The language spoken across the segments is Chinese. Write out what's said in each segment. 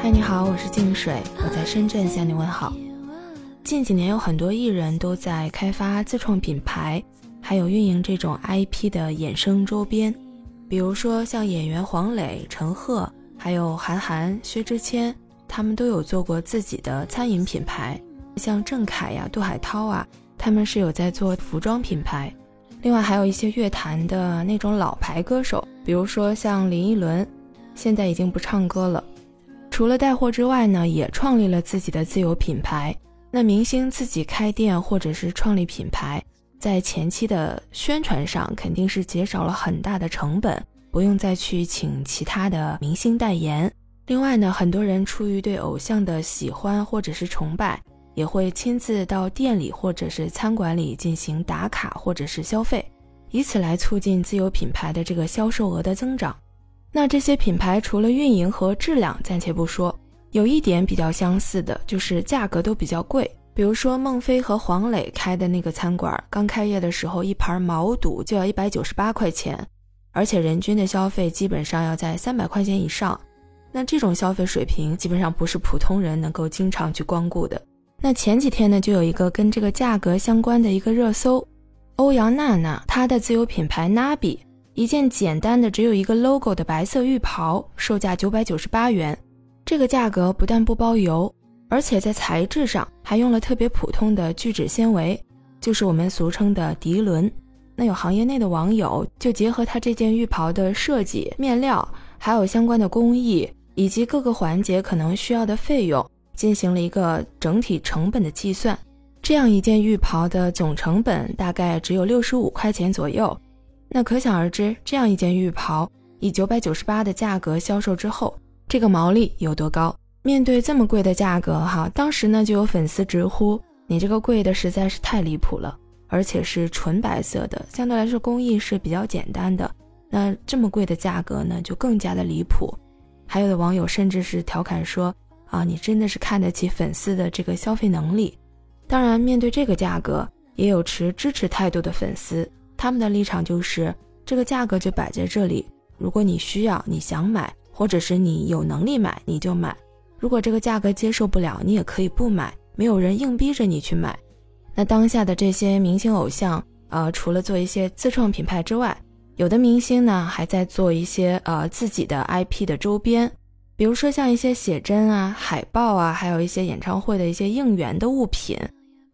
嗨，你好，我是静水，我在深圳向你问好。近几年有很多艺人都在开发自创品牌，还有运营这种 IP 的衍生周边，比如说像演员黄磊、陈赫，还有韩寒、薛之谦，他们都有做过自己的餐饮品牌。像郑恺呀、杜海涛啊，他们是有在做服装品牌。另外还有一些乐坛的那种老牌歌手，比如说像林依轮，现在已经不唱歌了。除了带货之外呢，也创立了自己的自有品牌。那明星自己开店或者是创立品牌，在前期的宣传上肯定是减少了很大的成本，不用再去请其他的明星代言。另外呢，很多人出于对偶像的喜欢或者是崇拜。也会亲自到店里或者是餐馆里进行打卡或者是消费，以此来促进自有品牌的这个销售额的增长。那这些品牌除了运营和质量暂且不说，有一点比较相似的就是价格都比较贵。比如说孟非和黄磊开的那个餐馆，刚开业的时候一盘毛肚就要一百九十八块钱，而且人均的消费基本上要在三百块钱以上。那这种消费水平基本上不是普通人能够经常去光顾的。那前几天呢，就有一个跟这个价格相关的一个热搜，欧阳娜娜她的自有品牌 Nabi，一件简单的只有一个 logo 的白色浴袍，售价九百九十八元。这个价格不但不包邮，而且在材质上还用了特别普通的聚酯纤维，就是我们俗称的涤纶。那有行业内的网友就结合它这件浴袍的设计、面料，还有相关的工艺以及各个环节可能需要的费用。进行了一个整体成本的计算，这样一件浴袍的总成本大概只有六十五块钱左右。那可想而知，这样一件浴袍以九百九十八的价格销售之后，这个毛利有多高？面对这么贵的价格，哈，当时呢就有粉丝直呼：“你这个贵的实在是太离谱了，而且是纯白色的，相对来说工艺是比较简单的。那这么贵的价格呢，就更加的离谱。”还有的网友甚至是调侃说。啊，你真的是看得起粉丝的这个消费能力。当然，面对这个价格，也有持支持态度的粉丝，他们的立场就是这个价格就摆在这里，如果你需要，你想买，或者是你有能力买，你就买；如果这个价格接受不了，你也可以不买，没有人硬逼着你去买。那当下的这些明星偶像，呃，除了做一些自创品牌之外，有的明星呢，还在做一些呃自己的 IP 的周边。比如说像一些写真啊、海报啊，还有一些演唱会的一些应援的物品。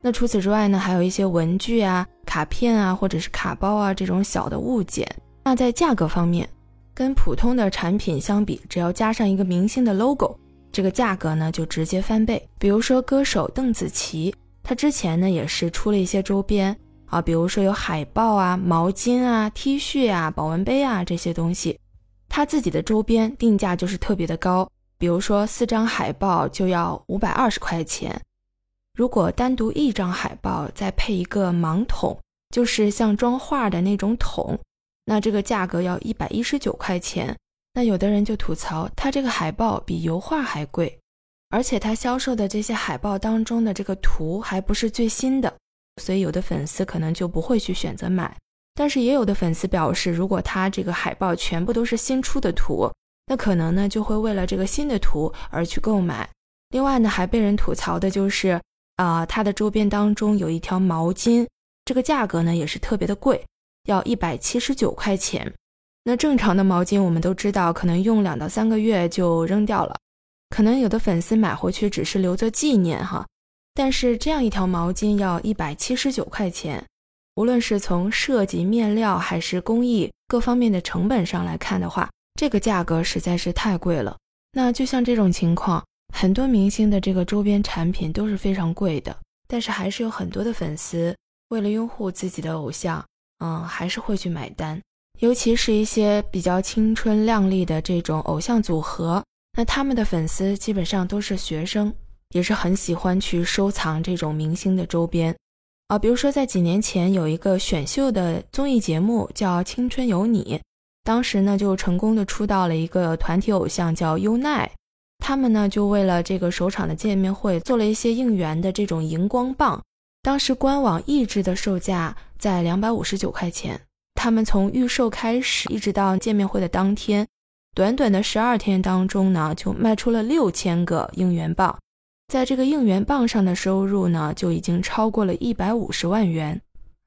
那除此之外呢，还有一些文具啊、卡片啊，或者是卡包啊这种小的物件。那在价格方面，跟普通的产品相比，只要加上一个明星的 logo，这个价格呢就直接翻倍。比如说歌手邓紫棋，她之前呢也是出了一些周边啊，比如说有海报啊、毛巾啊、T 恤啊、保温杯啊这些东西。他自己的周边定价就是特别的高，比如说四张海报就要五百二十块钱，如果单独一张海报再配一个盲桶，就是像装画的那种桶，那这个价格要一百一十九块钱。那有的人就吐槽，他这个海报比油画还贵，而且他销售的这些海报当中的这个图还不是最新的，所以有的粉丝可能就不会去选择买。但是也有的粉丝表示，如果他这个海报全部都是新出的图，那可能呢就会为了这个新的图而去购买。另外呢，还被人吐槽的就是，啊，它的周边当中有一条毛巾，这个价格呢也是特别的贵，要一百七十九块钱。那正常的毛巾我们都知道，可能用两到三个月就扔掉了，可能有的粉丝买回去只是留作纪念哈。但是这样一条毛巾要一百七十九块钱。无论是从设计、面料还是工艺各方面的成本上来看的话，这个价格实在是太贵了。那就像这种情况，很多明星的这个周边产品都是非常贵的，但是还是有很多的粉丝为了拥护自己的偶像，嗯，还是会去买单。尤其是一些比较青春靓丽的这种偶像组合，那他们的粉丝基本上都是学生，也是很喜欢去收藏这种明星的周边。啊，比如说在几年前有一个选秀的综艺节目叫《青春有你》，当时呢就成功的出道了一个团体偶像叫优奈，他们呢就为了这个首场的见面会做了一些应援的这种荧光棒，当时官网一支的售价在两百五十九块钱，他们从预售开始一直到见面会的当天，短短的十二天当中呢，就卖出了六千个应援棒，在这个应援棒上的收入呢，就已经超过了一百五十万元。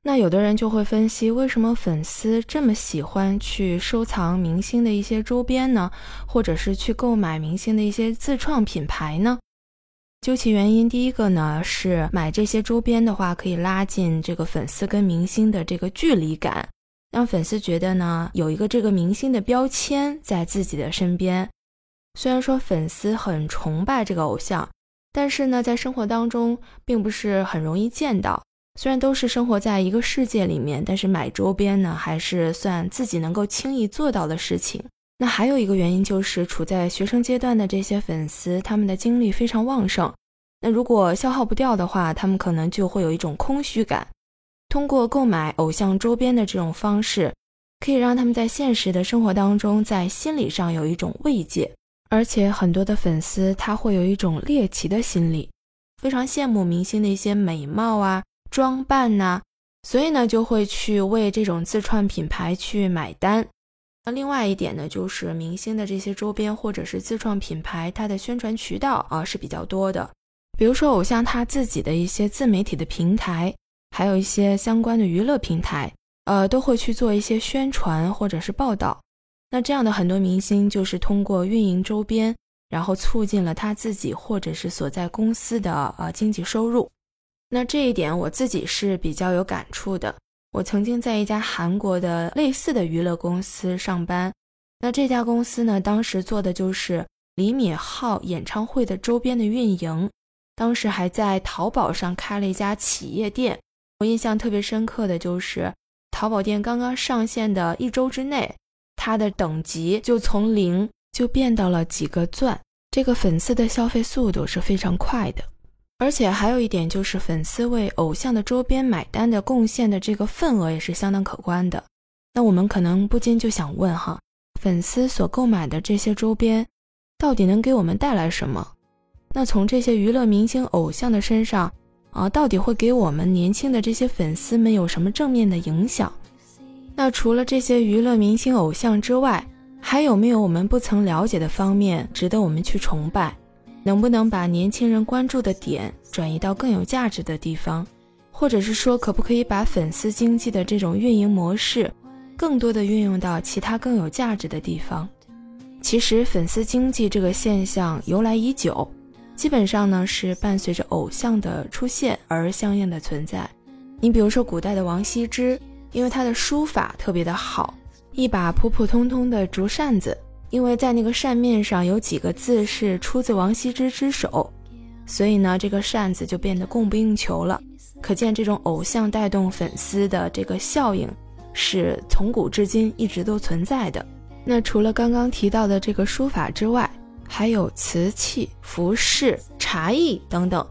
那有的人就会分析，为什么粉丝这么喜欢去收藏明星的一些周边呢？或者是去购买明星的一些自创品牌呢？究其原因，第一个呢是买这些周边的话，可以拉近这个粉丝跟明星的这个距离感，让粉丝觉得呢有一个这个明星的标签在自己的身边。虽然说粉丝很崇拜这个偶像，但是呢在生活当中并不是很容易见到。虽然都是生活在一个世界里面，但是买周边呢还是算自己能够轻易做到的事情。那还有一个原因就是，处在学生阶段的这些粉丝，他们的精力非常旺盛。那如果消耗不掉的话，他们可能就会有一种空虚感。通过购买偶像周边的这种方式，可以让他们在现实的生活当中，在心理上有一种慰藉。而且很多的粉丝他会有一种猎奇的心理，非常羡慕明星的一些美貌啊、装扮呐，所以呢就会去为这种自创品牌去买单。那另外一点呢，就是明星的这些周边或者是自创品牌，它的宣传渠道啊是比较多的。比如说偶像他自己的一些自媒体的平台，还有一些相关的娱乐平台，呃，都会去做一些宣传或者是报道。那这样的很多明星就是通过运营周边，然后促进了他自己或者是所在公司的呃经济收入。那这一点我自己是比较有感触的。我曾经在一家韩国的类似的娱乐公司上班，那这家公司呢，当时做的就是李敏镐演唱会的周边的运营，当时还在淘宝上开了一家企业店。我印象特别深刻的就是，淘宝店刚刚上线的一周之内，它的等级就从零就变到了几个钻，这个粉丝的消费速度是非常快的。而且还有一点就是，粉丝为偶像的周边买单的贡献的这个份额也是相当可观的。那我们可能不禁就想问哈，粉丝所购买的这些周边，到底能给我们带来什么？那从这些娱乐明星偶像的身上啊，到底会给我们年轻的这些粉丝们有什么正面的影响？那除了这些娱乐明星偶像之外，还有没有我们不曾了解的方面值得我们去崇拜？能不能把年轻人关注的点转移到更有价值的地方，或者是说，可不可以把粉丝经济的这种运营模式，更多的运用到其他更有价值的地方？其实，粉丝经济这个现象由来已久，基本上呢是伴随着偶像的出现而相应的存在。你比如说，古代的王羲之，因为他的书法特别的好，一把普普通通的竹扇子。因为在那个扇面上有几个字是出自王羲之之手，所以呢，这个扇子就变得供不应求了。可见这种偶像带动粉丝的这个效应，是从古至今一直都存在的。那除了刚刚提到的这个书法之外，还有瓷器、服饰、茶艺等等。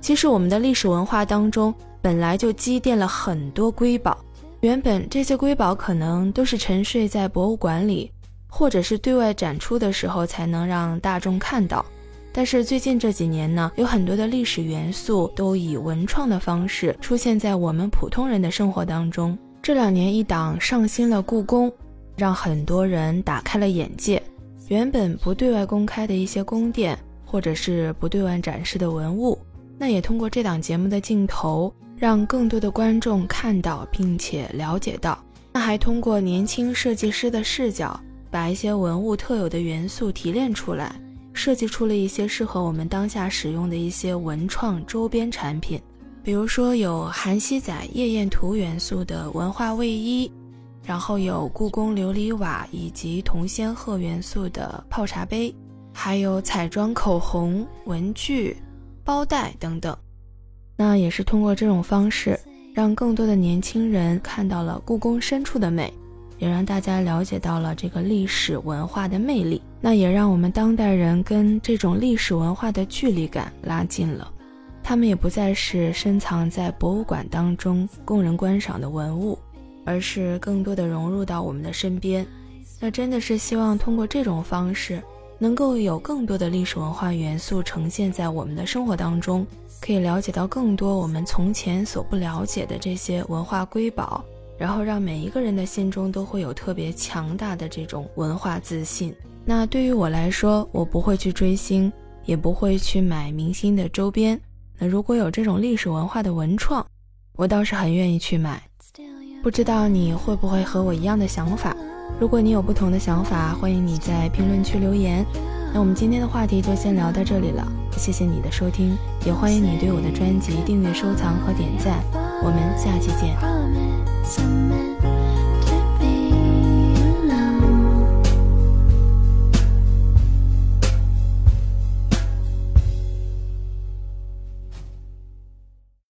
其实我们的历史文化当中本来就积淀了很多瑰宝，原本这些瑰宝可能都是沉睡在博物馆里。或者是对外展出的时候才能让大众看到，但是最近这几年呢，有很多的历史元素都以文创的方式出现在我们普通人的生活当中。这两年一档上新了故宫，让很多人打开了眼界。原本不对外公开的一些宫殿，或者是不对外展示的文物，那也通过这档节目的镜头，让更多的观众看到并且了解到。那还通过年轻设计师的视角。把一些文物特有的元素提炼出来，设计出了一些适合我们当下使用的一些文创周边产品，比如说有韩熙载夜宴图元素的文化卫衣，然后有故宫琉璃瓦以及铜仙鹤元素的泡茶杯，还有彩妆、口红、文具、包袋等等。那也是通过这种方式，让更多的年轻人看到了故宫深处的美。也让大家了解到了这个历史文化的魅力，那也让我们当代人跟这种历史文化的距离感拉近了。他们也不再是深藏在博物馆当中供人观赏的文物，而是更多的融入到我们的身边。那真的是希望通过这种方式，能够有更多的历史文化元素呈现在我们的生活当中，可以了解到更多我们从前所不了解的这些文化瑰宝。然后让每一个人的心中都会有特别强大的这种文化自信。那对于我来说，我不会去追星，也不会去买明星的周边。那如果有这种历史文化的文创，我倒是很愿意去买。不知道你会不会和我一样的想法？如果你有不同的想法，欢迎你在评论区留言。那我们今天的话题就先聊到这里了，谢谢你的收听，也欢迎你对我的专辑订阅、收藏和点赞。我们下期见。Some men.